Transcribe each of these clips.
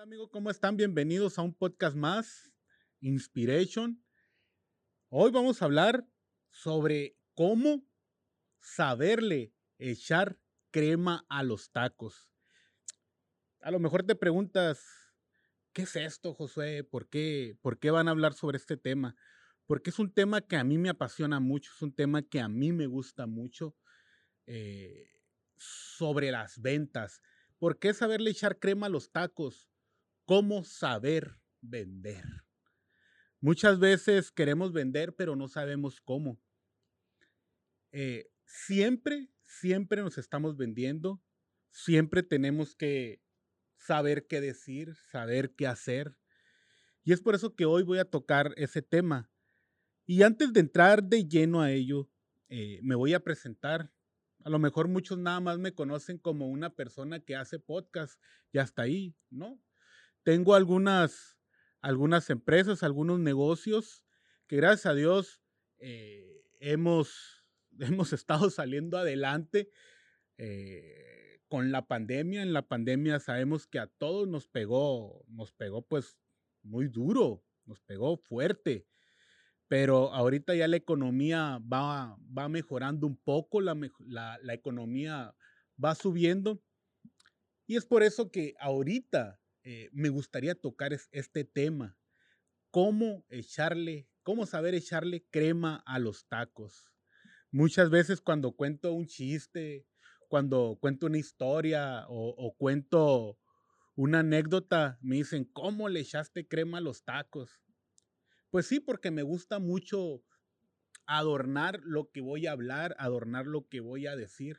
Hola amigos, ¿cómo están? Bienvenidos a un podcast más, Inspiration. Hoy vamos a hablar sobre cómo saberle echar crema a los tacos. A lo mejor te preguntas, ¿qué es esto, Josué? ¿Por qué, ¿Por qué van a hablar sobre este tema? Porque es un tema que a mí me apasiona mucho, es un tema que a mí me gusta mucho eh, sobre las ventas. ¿Por qué saberle echar crema a los tacos? ¿Cómo saber vender? Muchas veces queremos vender, pero no sabemos cómo. Eh, siempre, siempre nos estamos vendiendo. Siempre tenemos que saber qué decir, saber qué hacer. Y es por eso que hoy voy a tocar ese tema. Y antes de entrar de lleno a ello, eh, me voy a presentar. A lo mejor muchos nada más me conocen como una persona que hace podcast y hasta ahí, ¿no? Tengo algunas, algunas empresas, algunos negocios que gracias a Dios eh, hemos, hemos estado saliendo adelante. Eh, con la pandemia, en la pandemia sabemos que a todos nos pegó, nos pegó pues muy duro, nos pegó fuerte, pero ahorita ya la economía va, va mejorando un poco, la, la, economía va subiendo y es por eso que ahorita eh, me gustaría tocar este tema, cómo echarle, cómo saber echarle crema a los tacos. Muchas veces cuando cuento un chiste, cuando cuento una historia o, cuento una anécdota, me dicen, ¿cómo le echaste crema a los tacos? Pues sí, porque me gusta mucho adornar lo que voy a hablar, adornar lo que voy a decir.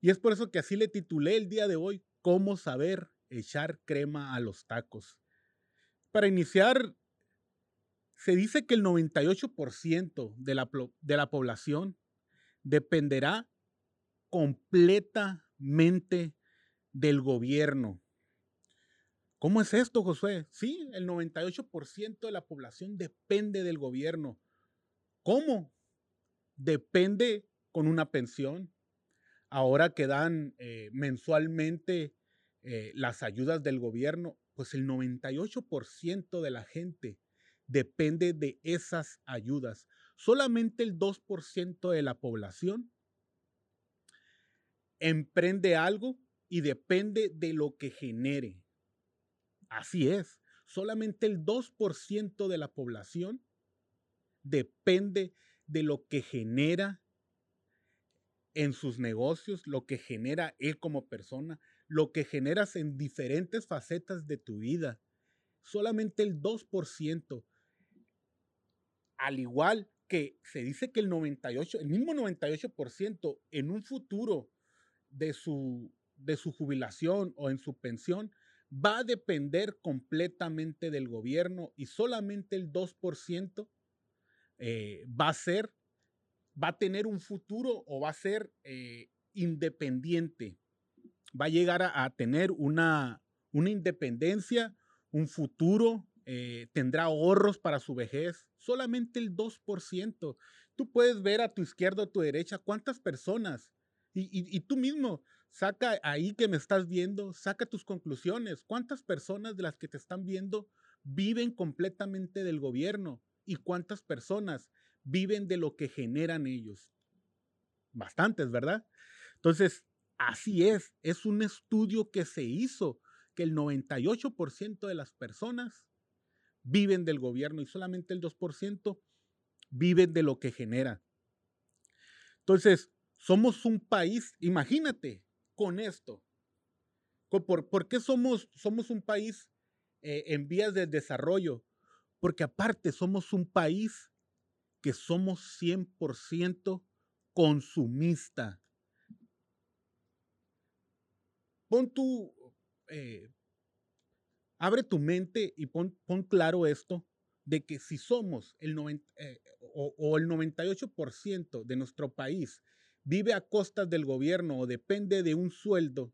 Y es por eso que así le titulé el día de hoy, ¿Cómo saber echar crema a los tacos? Para iniciar, se dice que el 98% de la, de la población dependerá completamente del gobierno. ¿Cómo es esto, Josué? Sí, el 98% de la población depende del gobierno. ¿Cómo? Depende con una pensión. Ahora que dan eh, mensualmente eh, las ayudas del gobierno, pues el 98% de la gente depende de esas ayudas. Solamente el 2% de la población emprende algo y depende de lo que genere. Así es, solamente el 2% de la población depende de lo que genera en sus negocios, lo que genera él como persona, lo que generas en diferentes facetas de tu vida. Solamente el 2%. Al igual que se dice que el 98, el mismo 98% en un futuro de su, de su jubilación o en su pensión va a depender completamente del gobierno y solamente el 2% eh, va a ser, va a tener un futuro o va a ser eh, independiente. Va a llegar a, tener una, una, independencia, un futuro, eh, tendrá ahorros para su vejez. Solamente el 2%. Tú puedes ver a tu izquierda o a tu derecha cuántas personas y, tú mismo, saca ahí que me estás viendo, saca tus conclusiones. ¿Cuántas personas de las que te están viendo viven completamente del gobierno? ¿Y cuántas personas viven de lo que generan ellos? Bastantes, ¿verdad? Entonces, así es. Es un estudio que se hizo que el 98% de las personas viven del gobierno y solamente el 2% viven de lo que genera. Entonces, somos un país, imagínate con esto. ¿Por, qué somos, somos un país eh, en vías de desarrollo? Porque aparte somos un país que somos 100% consumista. Pon tu, eh, abre tu mente y pon, claro esto, de que si somos el 90, eh, o, el 98% de nuestro país vive a costas del gobierno o depende de un sueldo,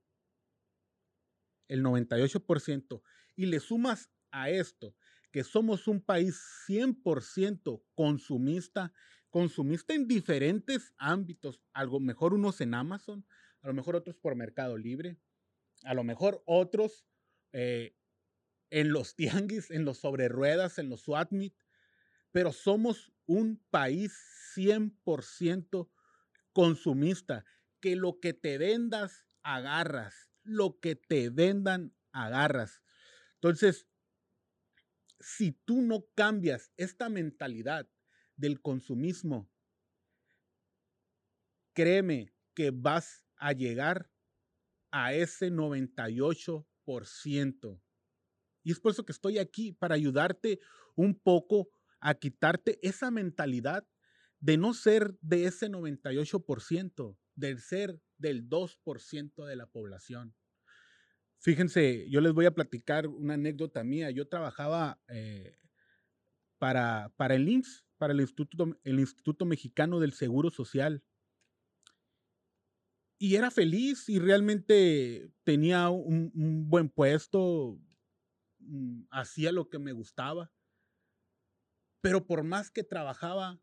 el 98%, y le sumas a esto que somos un país 100% consumista, consumista en diferentes ámbitos, algo mejor unos en Amazon, a lo mejor otros por Mercado Libre, a lo mejor otros eh, en los tianguis, en los sobre ruedas, en los SWAT pero somos un país 100% consumista, que lo que te vendas, agarras, lo que te vendan, agarras. Entonces, si tú no cambias esta mentalidad del consumismo, créeme que vas a llegar a ese 98%. Y es por eso que estoy aquí, para ayudarte un poco a quitarte esa mentalidad de no ser de ese 98%, del ser del 2% de la población. Fíjense, yo les voy a platicar una anécdota mía. Yo trabajaba eh, para, para el IMSS, para el Instituto, el Instituto Mexicano del Seguro Social. Y era feliz y realmente tenía un, buen puesto, mm, hacía lo que me gustaba. Pero por más que trabajaba,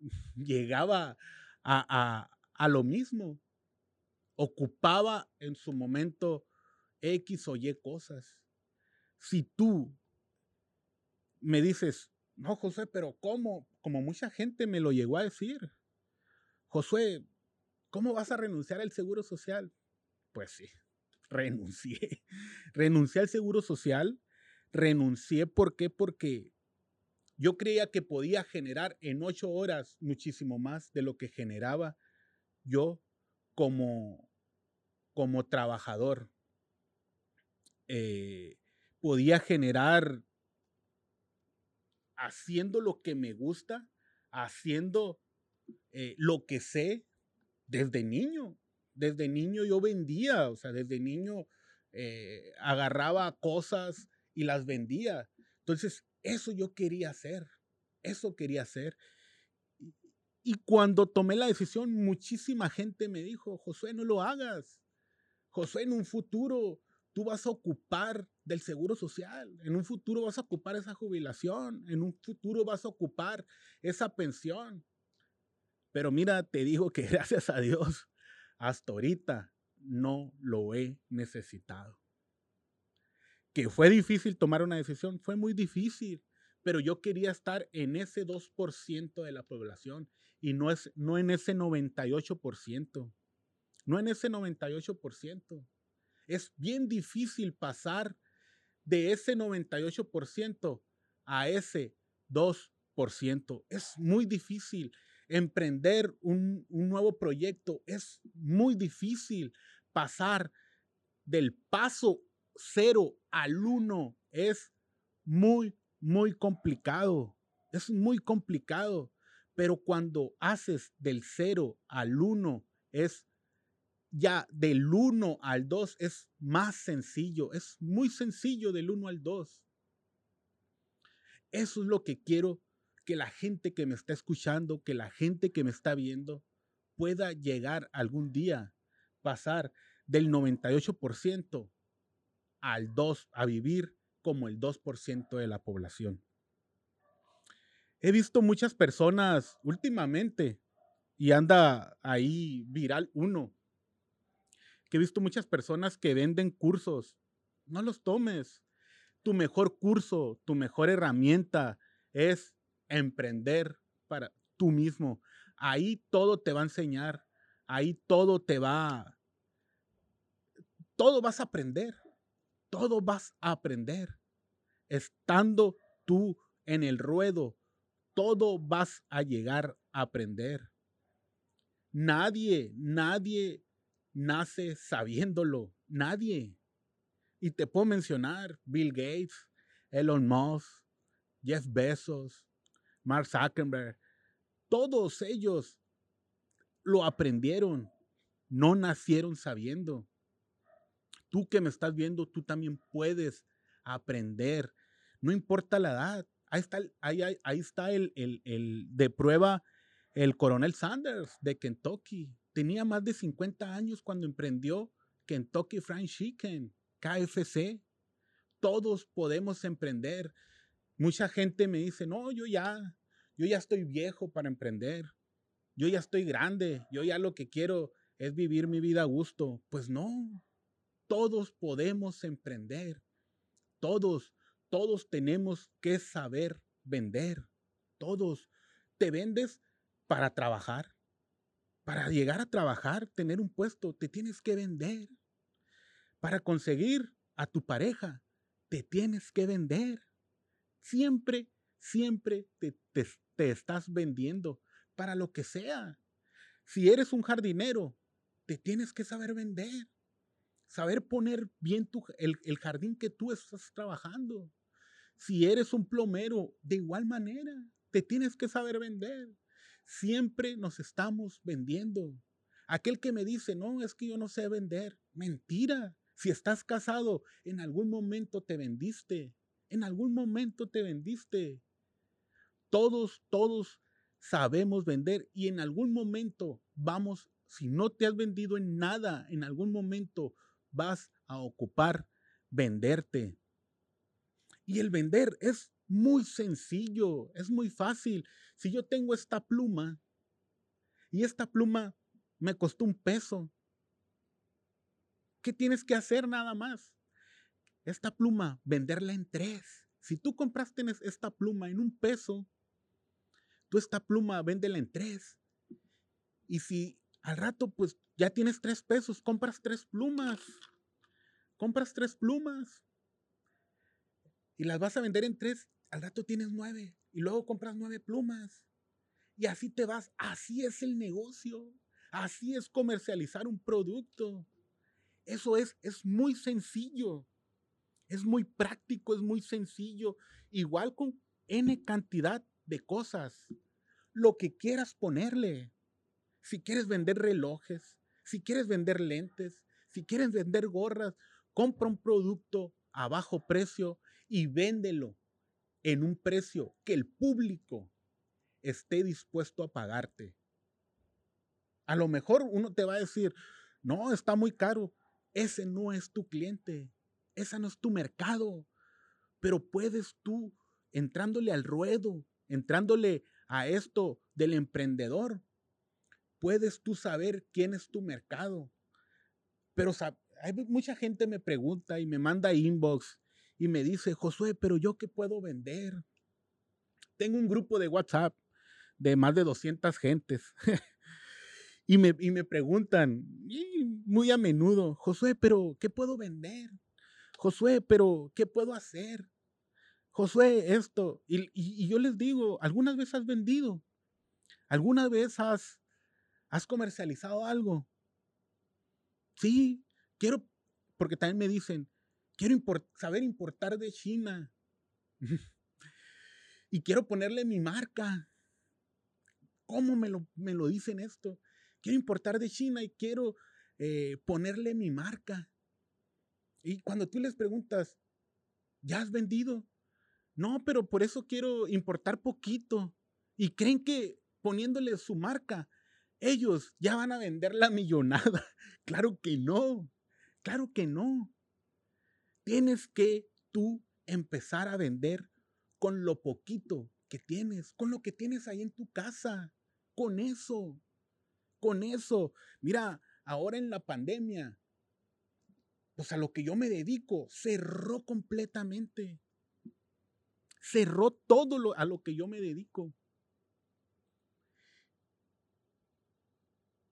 llegaba a, a, lo mismo. Ocupaba en su momento X o Y cosas. Si tú me dices, no, José, pero ¿cómo? Como mucha gente me lo llegó a decir. José, ¿cómo vas a renunciar al seguro social? Pues sí, renuncié. Renuncié al seguro social. Renuncié, ¿por qué? Porque yo creía que podía generar en ocho horas muchísimo más de lo que generaba yo como, como trabajador. Eh, podía generar haciendo lo que me gusta, haciendo eh, lo que sé desde niño. Desde niño yo vendía, o sea, desde niño eh, agarraba cosas y las vendía. Entonces, eso yo quería hacer, eso quería hacer. Y cuando tomé la decisión, muchísima gente me dijo, Josué, no lo hagas. Josué, en un futuro tú vas a ocupar del seguro social, en un futuro vas a ocupar esa jubilación, en un futuro vas a ocupar esa pensión. Pero mira, te digo que gracias a Dios, hasta ahorita no lo he necesitado que fue difícil tomar una decisión, fue muy difícil, pero yo quería estar en ese 2% de la población y no, es, no en ese 98%, no en ese 98%. Es bien difícil pasar de ese 98% a ese 2%. Es muy difícil emprender un, un, nuevo proyecto. Es muy difícil pasar del paso cero al uno es muy, muy complicado. Es muy complicado. Pero cuando haces del cero al uno, es ya del uno al dos, es más sencillo. Es muy sencillo del uno al dos. Eso es lo que quiero que la gente que me está escuchando, que la gente que me está viendo, pueda llegar algún día, pasar del 98% al 2, a vivir como el 2% de la población. He visto muchas personas últimamente, y anda ahí viral uno, que he visto muchas personas que venden cursos. No los tomes. Tu mejor curso, tu mejor herramienta es emprender para tú mismo. Ahí todo te va a enseñar. Ahí todo te va, todo vas a aprender todo vas a aprender. Estando tú en el ruedo, todo vas a llegar a aprender. Nadie, nadie nace sabiéndolo. Nadie. Y te puedo mencionar Bill Gates, Elon Musk, Jeff Bezos, Mark Zuckerberg. Todos ellos lo aprendieron. No nacieron sabiendo tú que me estás viendo, tú también puedes aprender. No importa la edad. Ahí está, el, el, de prueba el coronel Sanders de Kentucky. Tenía más de 50 años cuando emprendió Kentucky Fried Chicken, KFC. Todos podemos emprender. Mucha gente me dice, no, yo ya, yo ya estoy viejo para emprender. Yo ya estoy grande. Yo ya lo que quiero es vivir mi vida a gusto. Pues no, todos podemos emprender. Todos, todos tenemos que saber vender. Todos. Te vendes para trabajar. Para llegar a trabajar, tener un puesto, te tienes que vender. Para conseguir a tu pareja, te tienes que vender. Siempre, siempre te, te, estás vendiendo para lo que sea. Si eres un jardinero, te tienes que saber vender. Saber poner bien el, el jardín que tú estás trabajando. Si eres un plomero, de igual manera, te tienes que saber vender. Siempre nos estamos vendiendo. Aquel que me dice, no, es que yo no sé vender. Mentira. Si estás casado, en algún momento te vendiste. En algún momento te vendiste. Todos, todos sabemos vender y en algún momento vamos, si no te has vendido en nada, en algún momento vas a ocupar venderte. Y el vender es muy sencillo, es muy fácil. Si yo tengo esta pluma y esta pluma me costó un peso, ¿qué tienes que hacer nada más? Esta pluma, venderla en tres. Si tú compraste esta pluma en un peso, tú esta pluma véndela en tres. Y si al rato pues ya tienes tres pesos, compras tres plumas. Compras tres plumas y las vas a vender en tres, al rato tienes nueve y luego compras nueve plumas. Y así te vas. Así es el negocio. Así es comercializar un producto. Eso es, es muy sencillo. Es muy práctico, es muy sencillo. Igual con N cantidad de cosas. Lo que quieras ponerle. Si quieres vender relojes, si quieres vender lentes, si quieres vender gorras, compra un producto a bajo precio y véndelo en un precio que el público esté dispuesto a pagarte. A lo mejor uno te va a decir, no, está muy caro. Ese no es tu cliente. Ese no es tu mercado. Pero puedes tú, entrándole al ruedo, entrándole a esto del emprendedor, puedes tú saber quién es tu mercado. Pero hay mucha gente me pregunta y me manda inbox y me dice, Josué, pero yo qué puedo vender? Tengo un grupo de WhatsApp de más de 200 gentes. y, me, y me preguntan muy a menudo, Josué, pero ¿qué puedo vender? Josué, pero ¿qué puedo hacer? Josué, esto. Y, yo les digo, ¿algunas veces has vendido? ¿Alguna vez has, has comercializado algo? Sí, quiero, porque también me dicen, Quiero saber importar de China. y quiero ponerle mi marca. ¿Cómo me lo, me lo dicen esto? Quiero importar de China y quiero eh, ponerle mi marca. Y cuando tú les preguntas, ¿ya has vendido? No, pero por eso quiero importar poquito. Y creen que poniéndole su marca, ellos ya van a vender la millonada. Claro que no. Claro que no. Tienes que tú empezar a vender con lo poquito que tienes, con lo que tienes ahí en tu casa, con eso, con eso. Mira, ahora en la pandemia, pues a lo que yo me dedico, cerró completamente. Cerró todo lo, a lo que yo me dedico.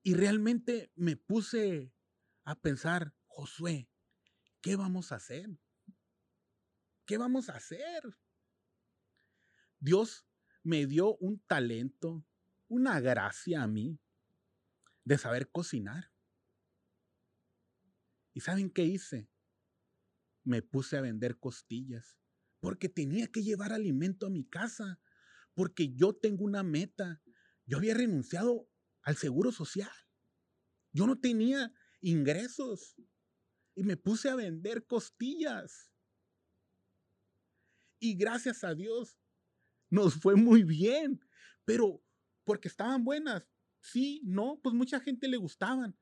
Y realmente me puse a pensar, Josué, ¿qué vamos a hacer? ¿Qué vamos a hacer? Dios me dio un talento, una gracia a mí de saber cocinar. ¿Y saben qué hice? Me puse a vender costillas porque tenía que llevar alimento a mi casa, porque yo tengo una meta. Yo había renunciado al seguro social. Yo no tenía ingresos y me puse a vender costillas. Y gracias a Dios nos fue muy bien, pero porque estaban buenas. Sí, no, pues mucha gente le gustaban,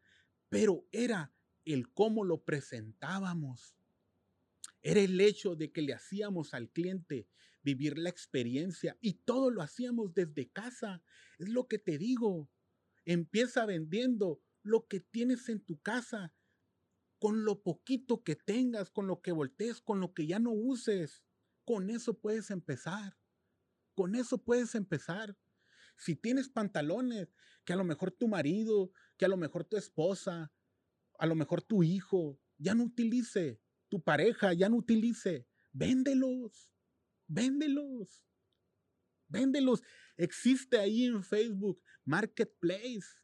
pero era el cómo lo presentábamos. Era el hecho de que le hacíamos al cliente vivir la experiencia y todo lo hacíamos desde casa. Es lo que te digo. Empieza vendiendo lo que tienes en tu casa con lo poquito que tengas, con lo que voltees, con lo que ya no uses. Con eso puedes empezar. Con eso puedes empezar. Si tienes pantalones que a lo mejor tu marido, que a lo mejor tu esposa, a lo mejor tu hijo ya no utilice, tu pareja ya no utilice, véndelos, véndelos, véndelos. Existe ahí en Facebook Marketplace.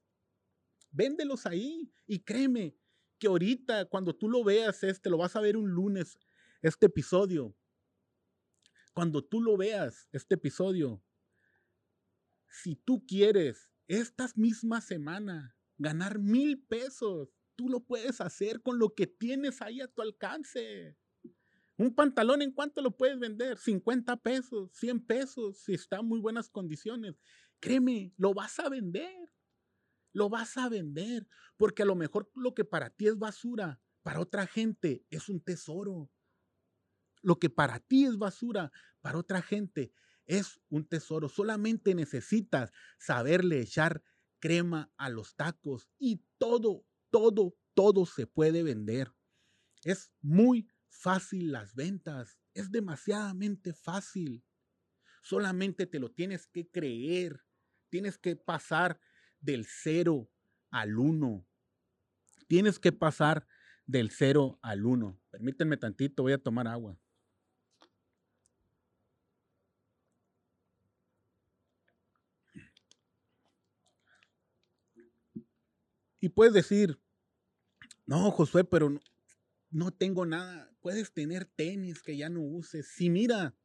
Véndelos ahí y créeme, que ahorita cuando tú lo veas este, lo vas a ver un lunes, este episodio. Cuando tú lo veas, este episodio, si tú quieres esta misma semana ganar mil pesos, tú lo puedes hacer con lo que tienes ahí a tu alcance. Un pantalón, ¿en cuánto lo puedes vender? 50 pesos, 100 pesos, si está en muy buenas condiciones. Créeme, lo vas a vender lo vas a vender, porque a lo mejor lo que para ti es basura, para otra gente es un tesoro. Lo que para ti es basura, para otra gente es un tesoro. Solamente necesitas saberle echar crema a los tacos y todo, todo, todo se puede vender. Es muy fácil las ventas, es demasiadamente fácil. Solamente te lo tienes que creer, tienes que pasar del 0 al 1. Tienes que pasar del 0 al 1. Permítanme tantito, voy a tomar agua. Y puedes decir, no, Josué, pero no, tengo nada. Puedes tener tenis que ya no uses. Si mira,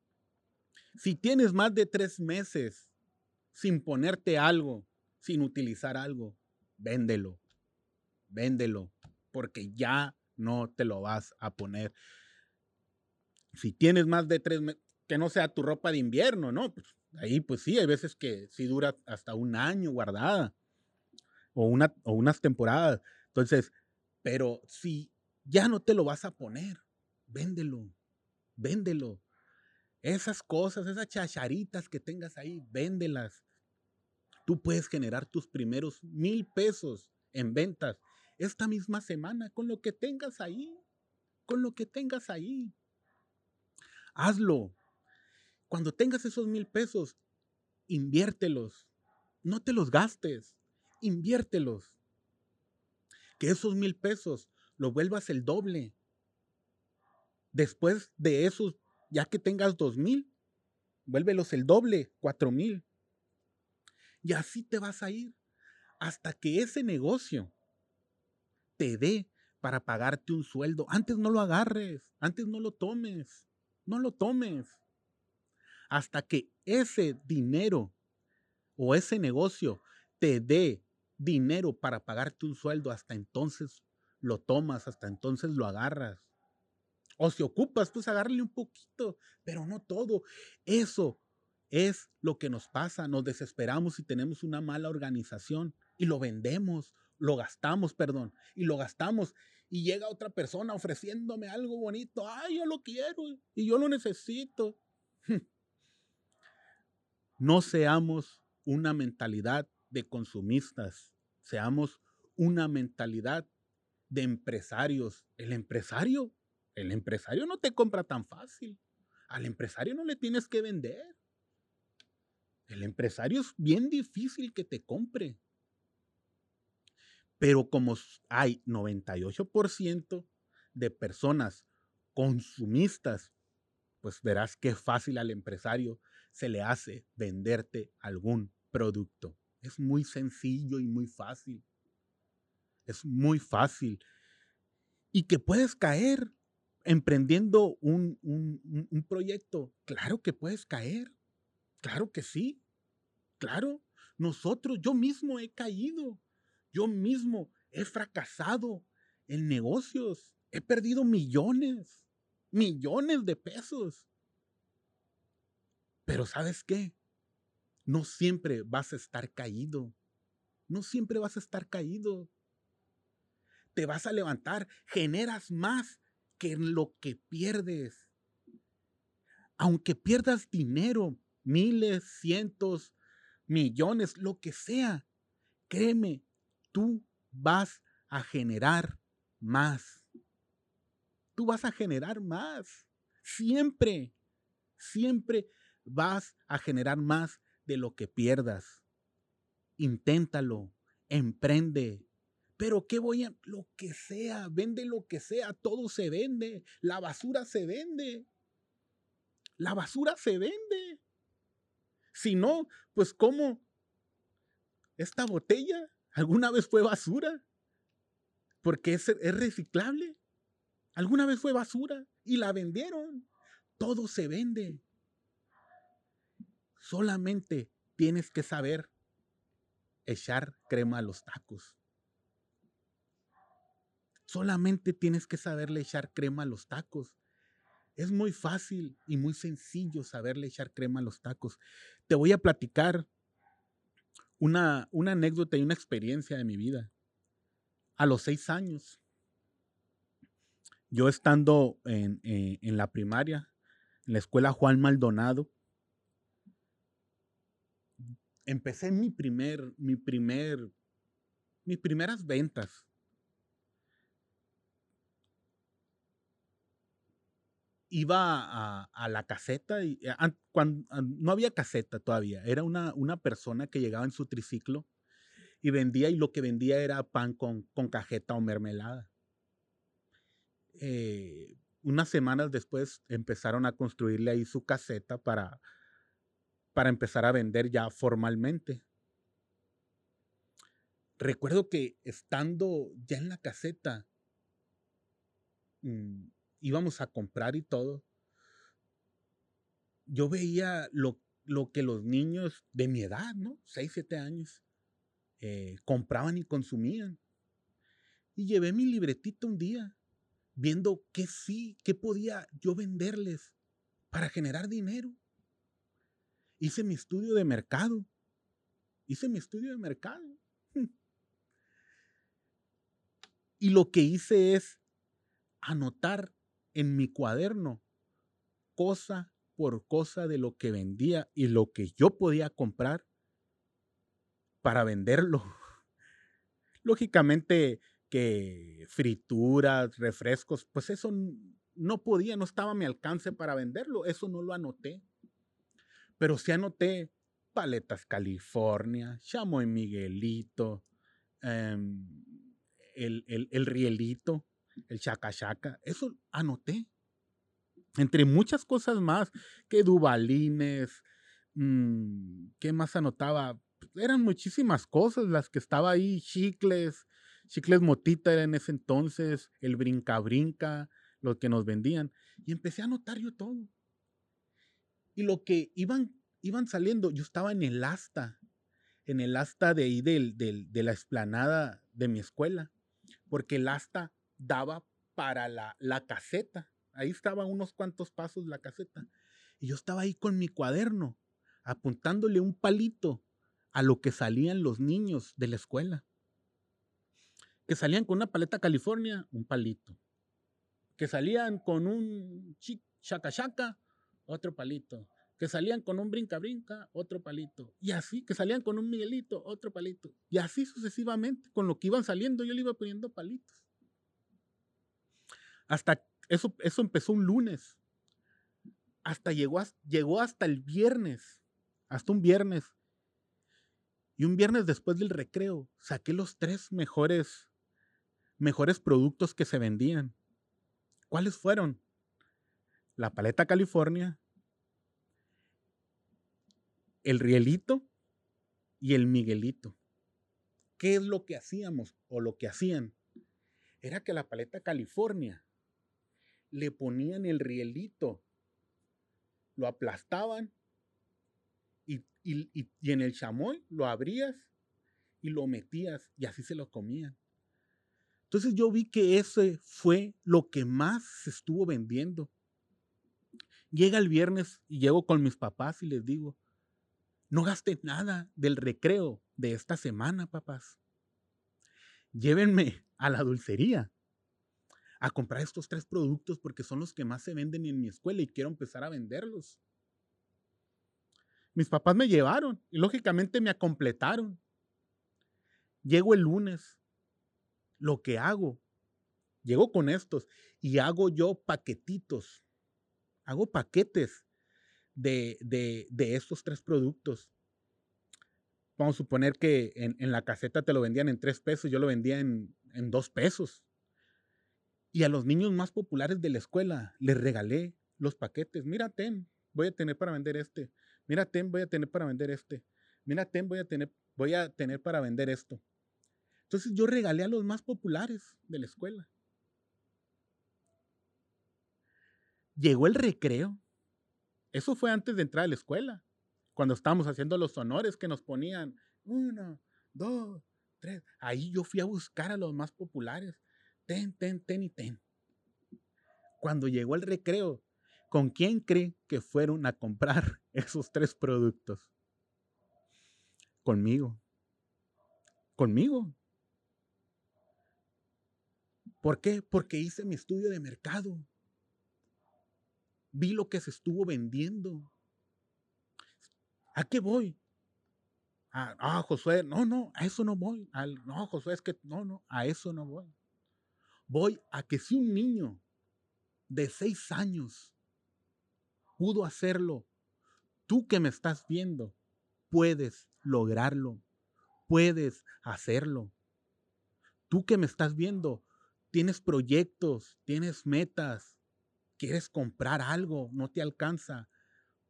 si tienes más de tres meses sin ponerte algo, sin utilizar algo, véndelo, véndelo, porque ya no te lo vas a poner. Si tienes más de tres meses, que no sea tu ropa de invierno, ¿no? Pues ahí pues sí, hay veces que sí dura hasta un año guardada o, una, unas temporadas. Entonces, pero si ya no te lo vas a poner, véndelo, véndelo. Esas cosas, esas chacharitas que tengas ahí, véndelas tú puedes generar tus primeros mil pesos en ventas esta misma semana con lo que tengas ahí, con lo que tengas ahí. Hazlo. Cuando tengas esos mil pesos, inviértelos. No te los gastes, inviértelos. Que esos mil pesos lo vuelvas el doble. Después de esos, ya que tengas dos mil, vuélvelos el doble, cuatro mil. Y así te vas a ir hasta que ese negocio te dé para pagarte un sueldo. Antes no lo agarres, antes no lo tomes, no lo tomes. Hasta que ese dinero o ese negocio te dé dinero para pagarte un sueldo, hasta entonces lo tomas, hasta entonces lo agarras. O si ocupas, pues agárrale un poquito, pero no todo. Eso es lo que nos pasa, nos desesperamos y tenemos una mala organización y lo vendemos, lo gastamos, perdón, y lo gastamos y llega otra persona ofreciéndome algo bonito, ay, yo lo quiero y yo lo necesito. No seamos una mentalidad de consumistas, seamos una mentalidad de empresarios. El empresario, el empresario no te compra tan fácil. Al empresario no le tienes que vender. El empresario es bien difícil que te compre. Pero como hay 98% de personas consumistas, pues verás qué fácil al empresario se le hace venderte algún producto. Es muy sencillo y muy fácil. Es muy fácil. Y que puedes caer emprendiendo un, un proyecto. Claro que puedes caer. Claro que sí. Claro, nosotros, yo mismo he caído. Yo mismo he fracasado en negocios. He perdido millones, millones de pesos. Pero ¿sabes qué? No siempre vas a estar caído. No siempre vas a estar caído. Te vas a levantar, generas más que lo que pierdes. Aunque pierdas dinero, miles, cientos, millones, lo que sea, créeme, tú vas a generar más. tú vas a generar más. Siempre, siempre vas a generar más de lo que pierdas. Inténtalo, emprende. Pero ¿qué voy a...? Lo que sea, vende lo que sea, todo se vende. La basura se vende. La basura se vende. Si no, pues ¿cómo? ¿Esta botella alguna vez fue basura? Porque es, es reciclable. Alguna vez fue basura y la vendieron. Todo se vende. Solamente tienes que saber echar crema a los tacos. Solamente tienes que saberle echar crema a los tacos. Es muy fácil y muy sencillo saberle echar crema a los tacos. Te voy a platicar una, una anécdota y una experiencia de mi vida. A los seis años, yo estando en, eh, en la primaria, en la escuela Juan Maldonado, empecé mi primer, mi primer, mis primeras ventas. Iba a, la caseta y eh, cuando, no había caseta todavía, era una, una persona que llegaba en su triciclo y vendía y lo que vendía era pan con, con cajeta o mermelada. Eh, unas semanas después empezaron a construirle ahí su caseta para, para empezar a vender ya formalmente. Recuerdo que estando ya en la caseta, mm, íbamos a comprar y todo, yo veía lo, lo, que los niños de mi edad, ¿no? 6, 7 años, eh, compraban y consumían. Y llevé mi libretita un día, viendo qué sí, qué podía yo venderles para generar dinero. Hice mi estudio de mercado. Hice mi estudio de mercado. Y lo que hice es anotar en mi cuaderno cosa por cosa de lo que vendía y lo que yo podía comprar para venderlo. Lógicamente que frituras, refrescos, pues eso no podía, no estaba a mi alcance para venderlo, eso no lo anoté. Pero sí anoté Paletas California, Chamoy Miguelito, em, el, el, Rielito, el Chaca Chaca. Eso anoté. Entre muchas cosas más, que Dubalines, mm, ¿qué más anotaba? Eran muchísimas cosas las que estaba ahí, chicles, chicles motita era en ese entonces, el brinca brinca, lo que nos vendían. Y empecé a anotar yo todo. Y lo que iban, iban saliendo, yo estaba en el asta, en el asta de ahí del, de la explanada de mi escuela, porque el asta daba para la, la caseta. Ahí estaba unos cuantos pasos la caseta. Y yo estaba ahí con mi cuaderno, apuntándole un palito a lo que salían los niños de la escuela. Que salían con una paleta California, un palito. Que salían con un chaca chaca, otro palito. Que salían con un brinca-brinca, otro palito. Y así, que salían con un Miguelito, otro palito. Y así sucesivamente, con lo que iban saliendo, yo le iba poniendo palitos. Hasta eso, eso empezó un lunes. Hasta llegó, llegó hasta el viernes. Hasta un viernes. Y un viernes después del recreo, saqué los tres mejores, mejores productos que se vendían. ¿Cuáles fueron? La paleta California, el rielito y el miguelito. ¿Qué es lo que hacíamos o lo que hacían? Era que la paleta California le ponían el rielito, lo aplastaban y, en el chamoy lo abrías y lo metías y así se lo comían. Entonces yo vi que ese fue lo que más se estuvo vendiendo. Llega el viernes y llego con mis papás y les digo, no gasten nada del recreo de esta semana, papás. Llévenme a la dulcería a comprar estos tres productos porque son los que más se venden en mi escuela y quiero empezar a venderlos. Mis papás me llevaron y lógicamente me completaron. Llego el lunes. Lo que hago, llego con estos y hago yo paquetitos, hago paquetes de, de, estos tres productos. Vamos a suponer que en, la caseta te lo vendían en tres pesos, yo lo vendía en, en dos pesos. Y a los niños más populares de la escuela les regalé los paquetes. Mira, ten, voy a tener para vender este. Mira, ten, voy a tener para vender este. Mira, ten, voy a tener, voy a tener para vender esto. Entonces yo regalé a los más populares de la escuela. Llegó el recreo. Eso fue antes de entrar a la escuela. Cuando estábamos haciendo los honores que nos ponían uno, dos, tres. Ahí yo fui a buscar a los más populares. Ten, ten, ten y ten. Cuando llegó el recreo, ¿con quién cree que fueron a comprar esos tres productos? Conmigo. Conmigo. ¿Por qué? Porque hice mi estudio de mercado. Vi lo que se estuvo vendiendo. ¿A qué voy? Ah, ah Josué, no, no, a eso no voy. no, Josué, es que no, no, a eso no voy. Voy a que si un niño de seis años pudo hacerlo, tú que me estás viendo, puedes lograrlo, puedes hacerlo. Tú que me estás viendo, tienes proyectos, tienes metas, quieres comprar algo, no te alcanza,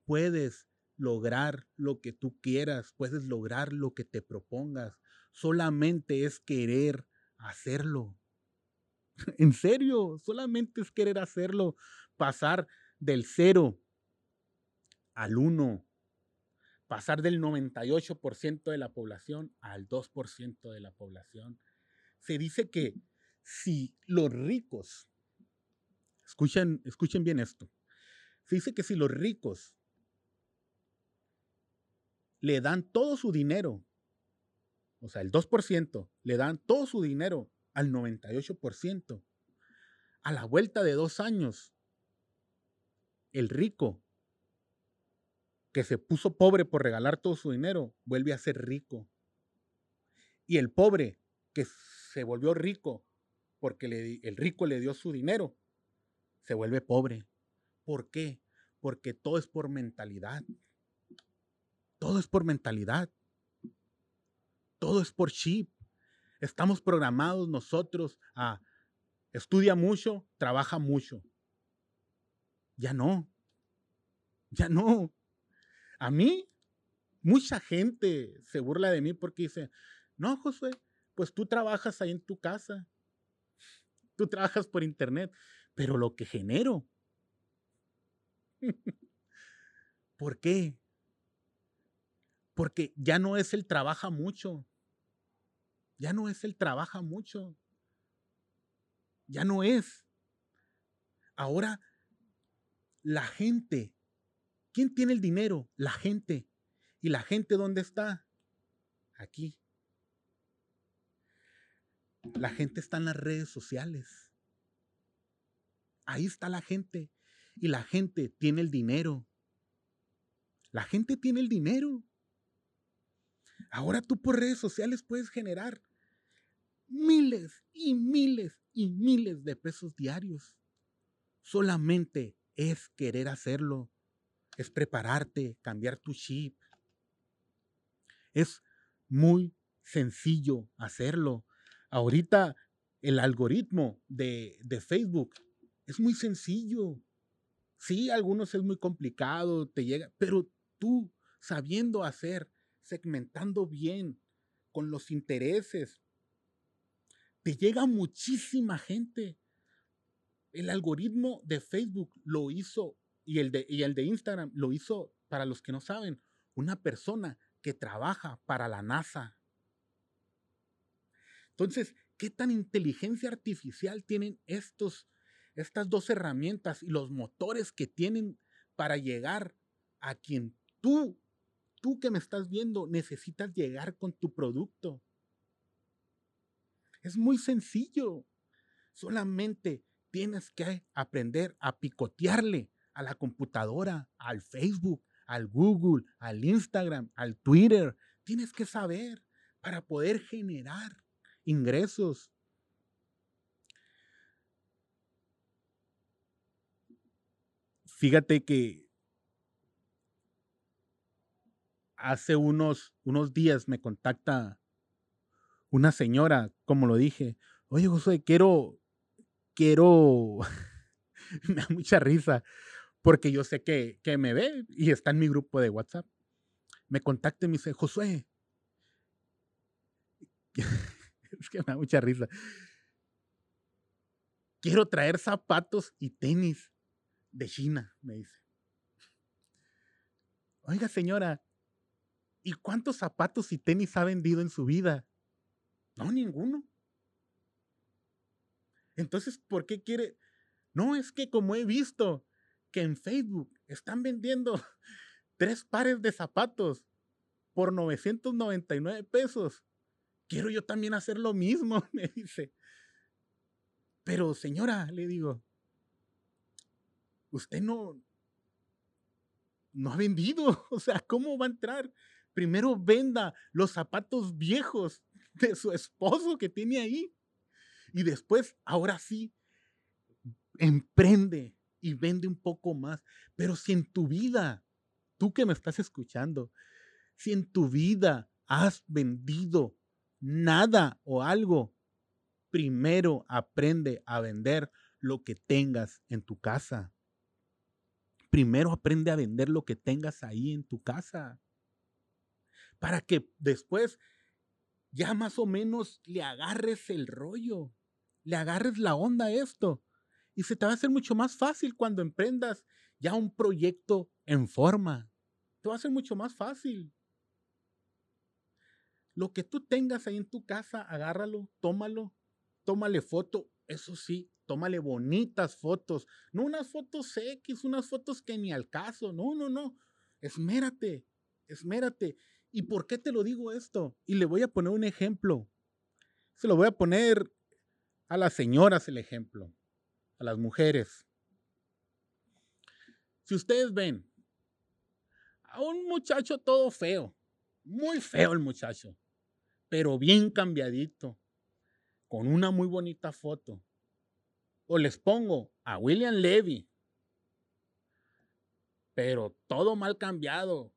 puedes lograr lo que tú quieras, puedes lograr lo que te propongas. Solamente es querer hacerlo. En serio, solamente es querer hacerlo. Pasar del cero al uno. Pasar del 98% de la población al 2% de la población. Se dice que si los ricos, escuchen, escuchen bien esto, se dice que si los ricos le dan todo su dinero, o sea, el 2%, le dan todo su dinero al 98%. A la vuelta de dos años, el rico que se puso pobre por regalar todo su dinero, vuelve a ser rico. Y el pobre que se volvió rico porque el rico le dio su dinero, se vuelve pobre. ¿Por qué? Porque todo es por mentalidad. Todo es por mentalidad. Todo es por chip. Estamos programados nosotros a estudia mucho, trabaja mucho. Ya no. Ya no. A mí, mucha gente se burla de mí porque dice, no, José, pues tú trabajas ahí en tu casa. Tú trabajas por internet, pero lo que genero. ¿Por qué? Porque ya no es el trabaja mucho. Ya no es el trabaja mucho. Ya no es. Ahora, la gente. ¿Quién tiene el dinero? La gente. ¿Y la gente dónde está? Aquí. La gente está en las redes sociales. Ahí está la gente. Y la gente tiene el dinero. La gente tiene el dinero. Ahora tú por redes sociales puedes generar miles y miles y miles de pesos diarios. Solamente es querer hacerlo, es prepararte, cambiar tu chip. Es muy sencillo hacerlo. Ahorita el algoritmo de, de Facebook es muy sencillo. Sí, algunos es muy complicado, te llega, pero tú sabiendo hacer segmentando bien, con los intereses. Te llega muchísima gente. El algoritmo de Facebook lo hizo y el de, y el de Instagram lo hizo, para los que no saben, una persona que trabaja para la NASA. Entonces, ¿qué tan inteligencia artificial tienen estos, estas dos herramientas y los motores que tienen para llegar a quien tú tú que me estás viendo necesitas llegar con tu producto. Es muy sencillo. Solamente tienes que aprender a picotearle a la computadora, al Facebook, al Google, al Instagram, al Twitter. Tienes que saber para poder generar ingresos. Fíjate que hace unos, unos días me contacta una señora, como lo dije, oye José, quiero, quiero, me da mucha risa, porque yo sé que, que me ve y está en mi grupo de WhatsApp. Me contacta y me dice, Josué, es que me da mucha risa. Quiero traer zapatos y tenis de China, me dice. Oiga, señora, ¿y cuántos zapatos y tenis ha vendido en su vida? No, ninguno. Entonces, ¿por qué quiere? No, es que como he visto que en Facebook están vendiendo tres pares de zapatos por 999 pesos. Quiero yo también hacer lo mismo, me dice. Pero señora, le digo, usted no, no ha vendido. O sea, ¿cómo va a entrar? Primero venda los zapatos viejos de su esposo que tiene ahí. Y después, ahora sí, emprende y vende un poco más. Pero si en tu vida, tú que me estás escuchando, si en tu vida has vendido nada o algo, primero aprende a vender lo que tengas en tu casa. Primero aprende a vender lo que tengas ahí en tu casa. Para que después ya más o menos le agarres el rollo, le agarres la onda a esto. Y se te va a hacer mucho más fácil cuando emprendas ya un proyecto en forma. Te va a ser mucho más fácil. Lo que tú tengas ahí en tu casa, agárralo, tómalo, tómale foto. Eso sí, tómale bonitas fotos. No unas fotos X, unas fotos que ni al caso. No, no, no. Esmérate, esmérate. ¿Y por qué te lo digo esto? Y le voy a poner un ejemplo. Se lo voy a poner a las señoras el ejemplo, a las mujeres. Si ustedes ven a un muchacho todo feo, muy feo el muchacho, pero bien cambiadito, con una muy bonita foto. O les pongo a William Levy, pero todo mal cambiado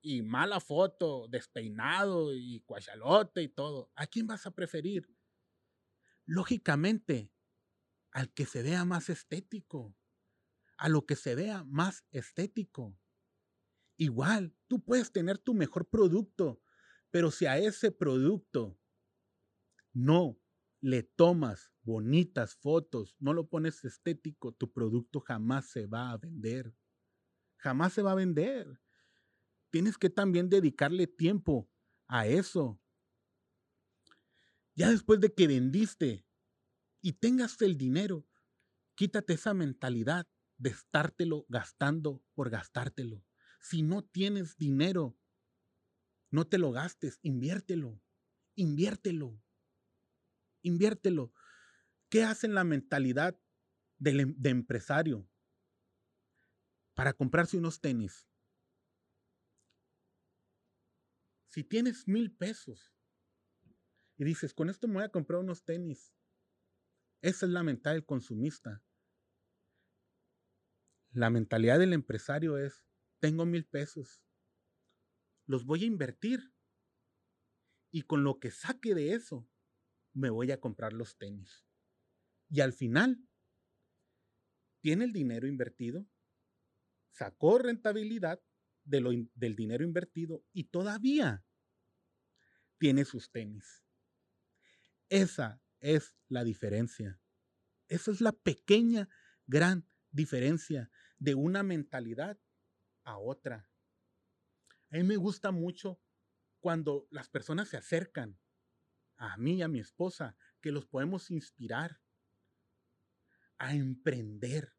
y mala foto, despeinado y cuachalote y todo. ¿A quién vas a preferir? Lógicamente, al que se vea más estético, a lo que se vea más estético. Igual, tú puedes tener tu mejor producto, pero si a ese producto no le tomas bonitas fotos, no lo pones estético, tu producto jamás se va a vender. Jamás se va a vender. Tienes que también dedicarle tiempo a eso. Ya después de que vendiste y tengas el dinero, quítate esa mentalidad de estártelo gastando por gastártelo. Si no tienes dinero, no te lo gastes, inviértelo, inviértelo, inviértelo. ¿Qué hace en la mentalidad del, em, empresario para comprarse unos tenis? Si tienes mil pesos y dices, con esto me voy a comprar unos tenis, esa es la mentalidad del consumista. La mentalidad del empresario es, tengo mil pesos, los voy a invertir. Y con lo que saque de eso, me voy a comprar los tenis. Y al final, tiene el dinero invertido, sacó rentabilidad de del dinero invertido y todavía tiene sus tenis. Esa es la diferencia. Esa es la pequeña, gran diferencia de una mentalidad a otra. A mí me gusta mucho cuando las personas se acercan a mí y a mi esposa, que los podemos inspirar a emprender,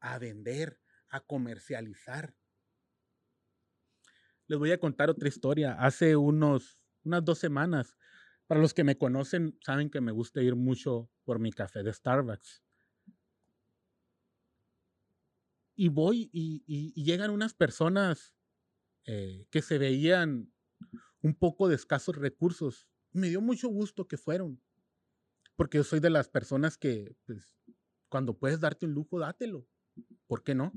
a vender, a comercializar. Les voy a contar otra historia. Hace unos, unas dos semanas, para los que me conocen, saben que me gusta ir mucho por mi café de Starbucks. Y voy y, llegan unas personas eh, que se veían un poco de escasos recursos. Me dio mucho gusto que fueron, porque yo soy de las personas que, pues, cuando puedes darte un lujo, dátelo. ¿Por qué no?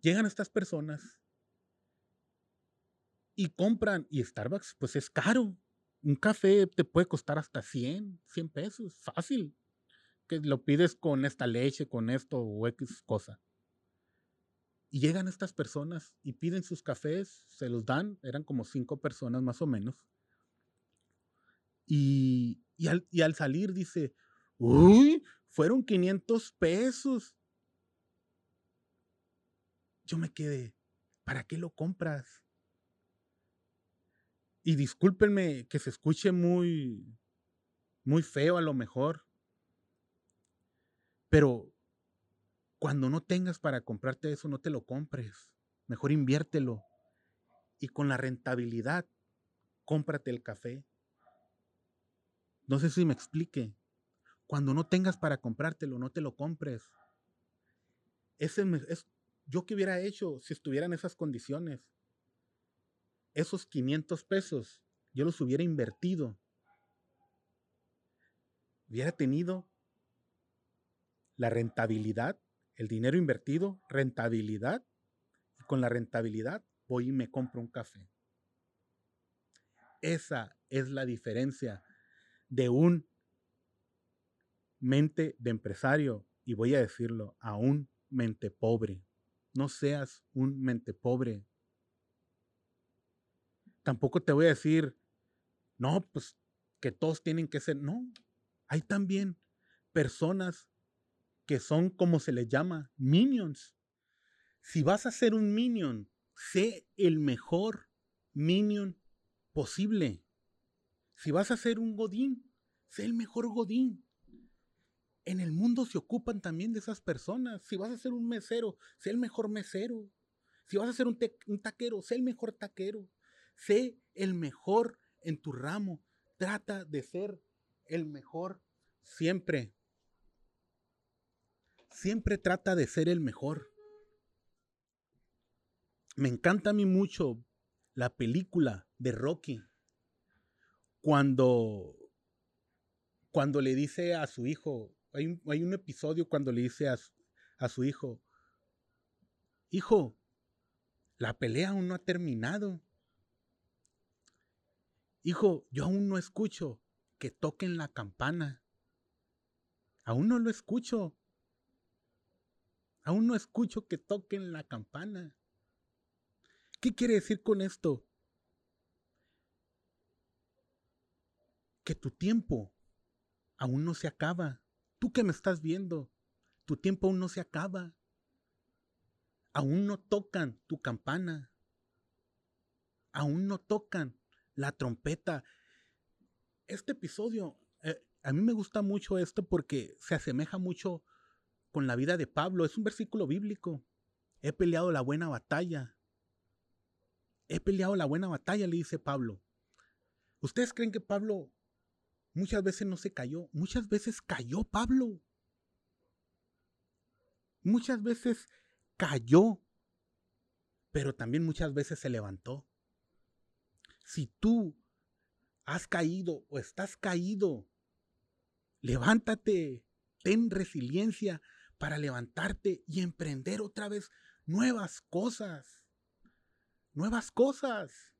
llegan estas personas y compran, y Starbucks pues es caro. Un café te puede costar hasta 100, 100 pesos, fácil. Que lo pides con esta leche, con esto o X cosa. Y llegan estas personas y piden sus cafés, se los dan, eran como cinco personas más o menos. Y, y, al, y al salir dice, uy, fueron 500 pesos. Yo me quedé, ¿para qué lo compras? Y discúlpenme que se escuche muy, muy feo a lo mejor, pero cuando no tengas para comprarte eso, no te lo compres. Mejor inviértelo. Y con la rentabilidad, cómprate el café. No sé si me explique. Cuando no tengas para comprártelo, no te lo compres. Ese es yo que hubiera hecho si estuviera en esas condiciones. Esos 500 pesos, yo los hubiera invertido. Hubiera tenido la rentabilidad el dinero invertido, rentabilidad, y con la rentabilidad voy y me compro un café. Esa es la diferencia de un mente de empresario, y voy a decirlo, a un mente pobre. No seas un mente pobre. Tampoco te voy a decir, no, pues que todos tienen que ser, no. Hay también personas que son como se les llama, minions. Si vas a ser un minion, sé el mejor minion posible. Si vas a ser un godín, sé el mejor godín. En el mundo se ocupan también de esas personas. Si vas a ser un mesero, sé el mejor mesero. Si vas a ser un, un taquero, sé el mejor taquero. Sé el mejor en tu ramo. Trata de ser el mejor siempre siempre trata de ser el mejor. Me encanta a mí mucho la película de Rocky. Cuando, cuando le dice a su hijo, hay un, episodio cuando le dice a a su hijo, hijo, la pelea aún no ha terminado. Hijo, yo aún no escucho que toquen la campana. Aún no lo escucho. Aún no escucho que toquen la campana. ¿Qué quiere decir con esto? Que tu tiempo aún no se acaba. Tú que me estás viendo, tu tiempo aún no se acaba. Aún no tocan tu campana. Aún no tocan la trompeta. Este episodio, eh, a mí me gusta mucho esto porque se asemeja mucho con la vida de Pablo. Es un versículo bíblico. He peleado la buena batalla. He peleado la buena batalla, le dice Pablo. ¿Ustedes creen que Pablo muchas veces no se cayó? Muchas veces cayó Pablo. Muchas veces cayó, pero también muchas veces se levantó. Si tú has caído o estás caído, levántate, ten resiliencia, para levantarte y emprender otra vez nuevas cosas. Nuevas cosas.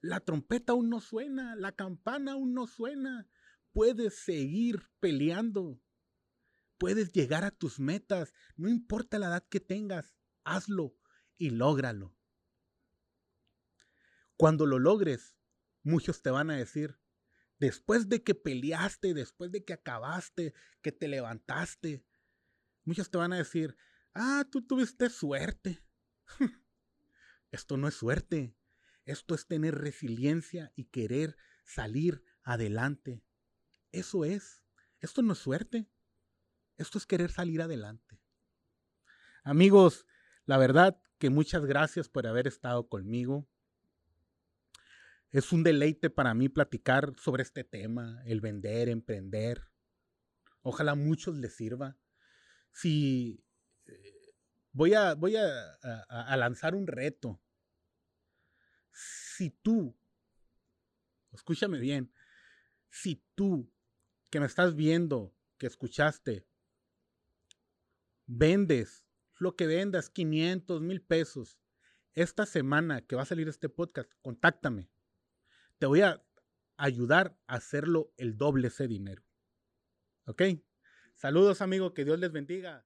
La trompeta aún no suena, la campana aún no suena. Puedes seguir peleando. Puedes llegar a tus metas. No importa la edad que tengas, hazlo y lógralo. Cuando lo logres, muchos te van a decir, después de que peleaste, después de que acabaste, que te levantaste, Muchos te van a decir, ah, tú tuviste suerte. Esto no es suerte. Esto es tener resiliencia y querer salir adelante. Eso es. Esto no es suerte. Esto es querer salir adelante. Amigos, la verdad que muchas gracias por haber estado conmigo. Es un deleite para mí platicar sobre este tema, el vender, emprender. Ojalá a muchos les sirva si eh, voy a, voy a, lanzar un reto. Si tú, escúchame bien, si tú que me estás viendo, que escuchaste, vendes lo que vendas, 500, mil pesos. Esta semana que va a salir este podcast, contáctame. Te voy a ayudar a hacerlo el doble ese dinero. ¿Ok? Saludos, amigo. Que Dios les bendiga.